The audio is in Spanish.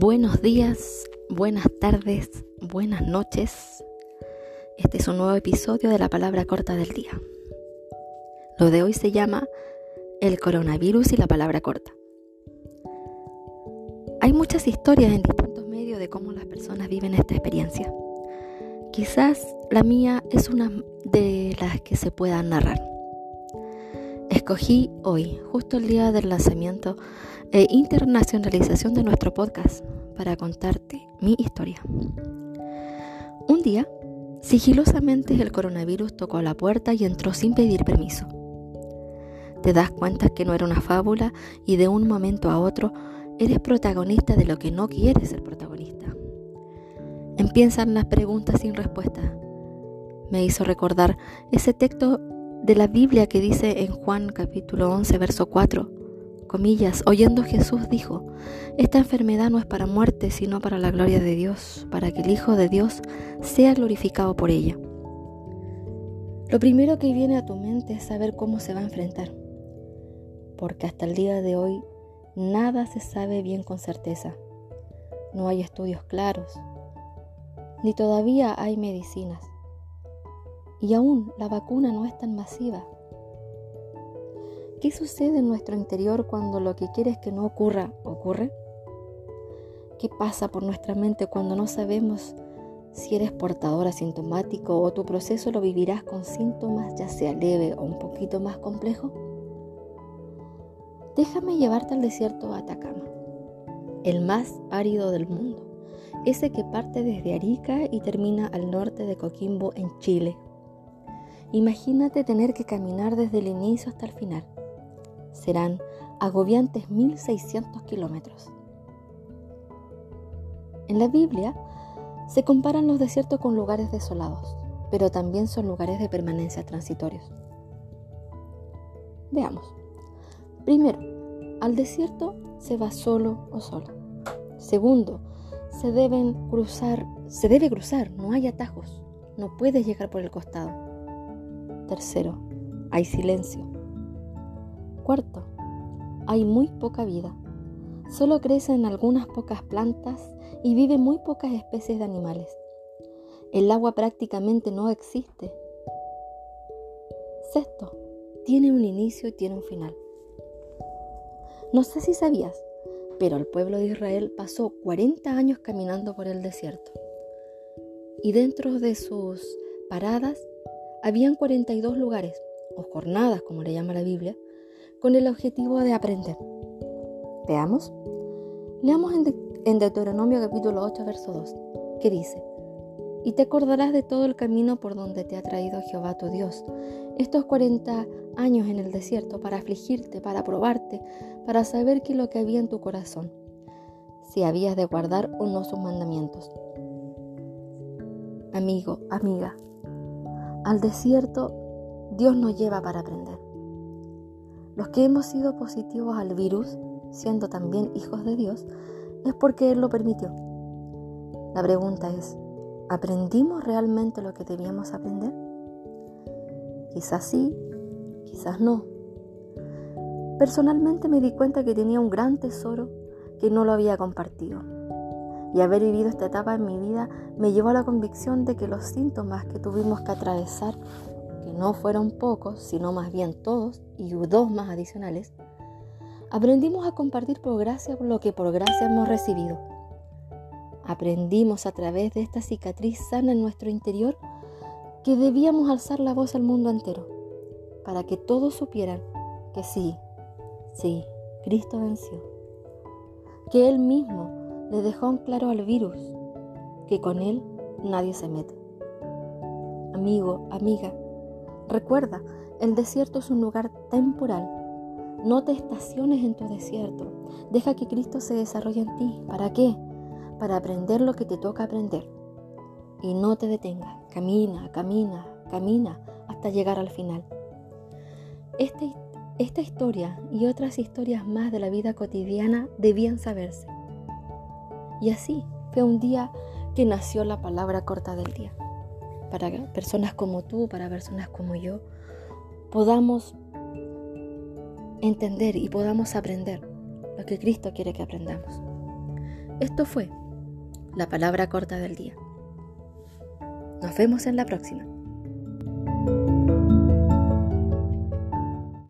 Buenos días, buenas tardes, buenas noches. Este es un nuevo episodio de la palabra corta del día. Lo de hoy se llama El coronavirus y la palabra corta. Hay muchas historias en distintos medios de cómo las personas viven esta experiencia. Quizás la mía es una de las que se puedan narrar. Escogí hoy, justo el día del lanzamiento e internacionalización de nuestro podcast, para contarte mi historia. Un día, sigilosamente el coronavirus tocó a la puerta y entró sin pedir permiso. Te das cuenta que no era una fábula y de un momento a otro eres protagonista de lo que no quieres ser protagonista. Empiezan las preguntas sin respuesta. Me hizo recordar ese texto de la Biblia que dice en Juan capítulo 11, verso 4, comillas, oyendo Jesús dijo, esta enfermedad no es para muerte, sino para la gloria de Dios, para que el Hijo de Dios sea glorificado por ella. Lo primero que viene a tu mente es saber cómo se va a enfrentar, porque hasta el día de hoy nada se sabe bien con certeza. No hay estudios claros, ni todavía hay medicinas. Y aún la vacuna no es tan masiva. ¿Qué sucede en nuestro interior cuando lo que quieres que no ocurra ocurre? ¿Qué pasa por nuestra mente cuando no sabemos si eres portador asintomático o tu proceso lo vivirás con síntomas ya sea leve o un poquito más complejo? Déjame llevarte al desierto de Atacama, el más árido del mundo, ese que parte desde Arica y termina al norte de Coquimbo en Chile. Imagínate tener que caminar desde el inicio hasta el final. Serán agobiantes 1600 kilómetros. En la Biblia se comparan los desiertos con lugares desolados, pero también son lugares de permanencia transitorios. Veamos. Primero, al desierto se va solo o sola. Segundo, se deben cruzar, se debe cruzar, no hay atajos, no puedes llegar por el costado. Tercero, hay silencio. Cuarto, hay muy poca vida. Solo crecen algunas pocas plantas y viven muy pocas especies de animales. El agua prácticamente no existe. Sexto, tiene un inicio y tiene un final. No sé si sabías, pero el pueblo de Israel pasó 40 años caminando por el desierto. Y dentro de sus paradas habían 42 lugares, o jornadas como le llama la Biblia, con el objetivo de aprender. Veamos. Leamos en, Deuteronomio capítulo 8, verso 2, que dice, y te acordarás de todo el camino por donde te ha traído Jehová tu Dios, estos 40 años en el desierto, para afligirte, para probarte, para saber qué es lo que había en tu corazón, si habías de guardar o no sus mandamientos. Amigo, amiga, al desierto Dios nos lleva para aprender. Los que hemos sido positivos al virus, siendo también hijos de Dios, es porque Él lo permitió. La pregunta es, ¿aprendimos realmente lo que debíamos aprender? Quizás sí, quizás no. Personalmente me di cuenta que tenía un gran tesoro que no lo había compartido y haber vivido esta etapa en mi vida me llevó a la convicción de que los síntomas que tuvimos que atravesar, que no fueron pocos, sino más bien todos, y dos más adicionales, aprendimos a compartir por gracia lo que por gracia hemos recibido. Aprendimos a través de esta cicatriz sana en nuestro interior que debíamos alzar la voz al mundo entero, para que todos supieran que sí, sí, Cristo venció, que Él mismo le dejó en claro al virus que con él nadie se mete. Amigo, amiga, recuerda, el desierto es un lugar temporal. No te estaciones en tu desierto. Deja que Cristo se desarrolle en ti. ¿Para qué? Para aprender lo que te toca aprender. Y no te detengas. Camina, camina, camina hasta llegar al final. Este, esta historia y otras historias más de la vida cotidiana debían saberse. Y así fue un día que nació la palabra corta del día. Para personas como tú, para personas como yo, podamos entender y podamos aprender lo que Cristo quiere que aprendamos. Esto fue la palabra corta del día. Nos vemos en la próxima.